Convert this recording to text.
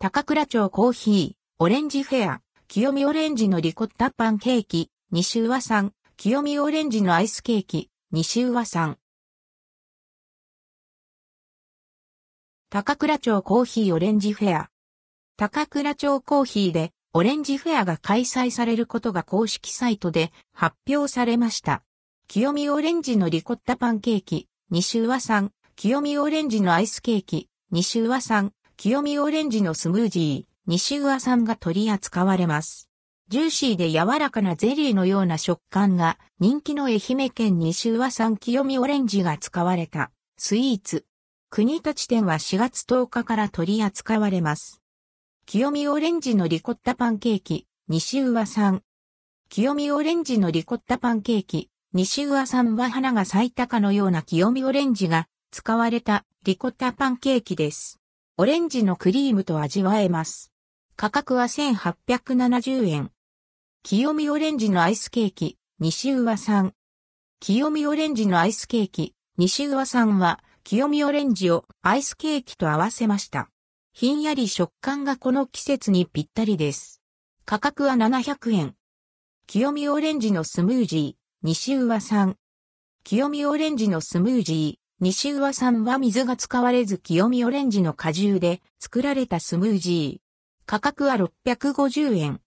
高倉町コーヒー、オレンジフェア、清見オレンジのリコッタパンケーキ、西和さん、清見オレンジのアイスケーキ、西和さん。高倉町コーヒーオレンジフェア。高倉町コーヒーでオレンジフェアが開催されることが公式サイトで発表されました。清見オレンジのリコッタパンケーキ、西和さん、清見オレンジのアイスケーキ、西和さん、清見オレンジのスムージー、西和さんが取り扱われます。ジューシーで柔らかなゼリーのような食感が人気の愛媛県西和産清見オレンジが使われたスイーツ。国立店は4月10日から取り扱われます。清見オレンジのリコッタパンケーキ、西上さん。清見オレンジのリコッタパンケーキ、西上さんは花が咲いたかのような清見オレンジが使われたリコッタパンケーキです。オレンジのクリームと味わえます。価格は1870円。清見オレンジのアイスケーキ、西上さん。清見オレンジのアイスケーキ、西上さんは清見オレンジをアイスケーキと合わせました。ひんやり食感がこの季節にぴったりです。価格は700円。清見オレンジのスムージー、西上さん。清見オレンジのスムージー、西上さんは水が使われず清見オレンジの果汁で作られたスムージー。価格は650円。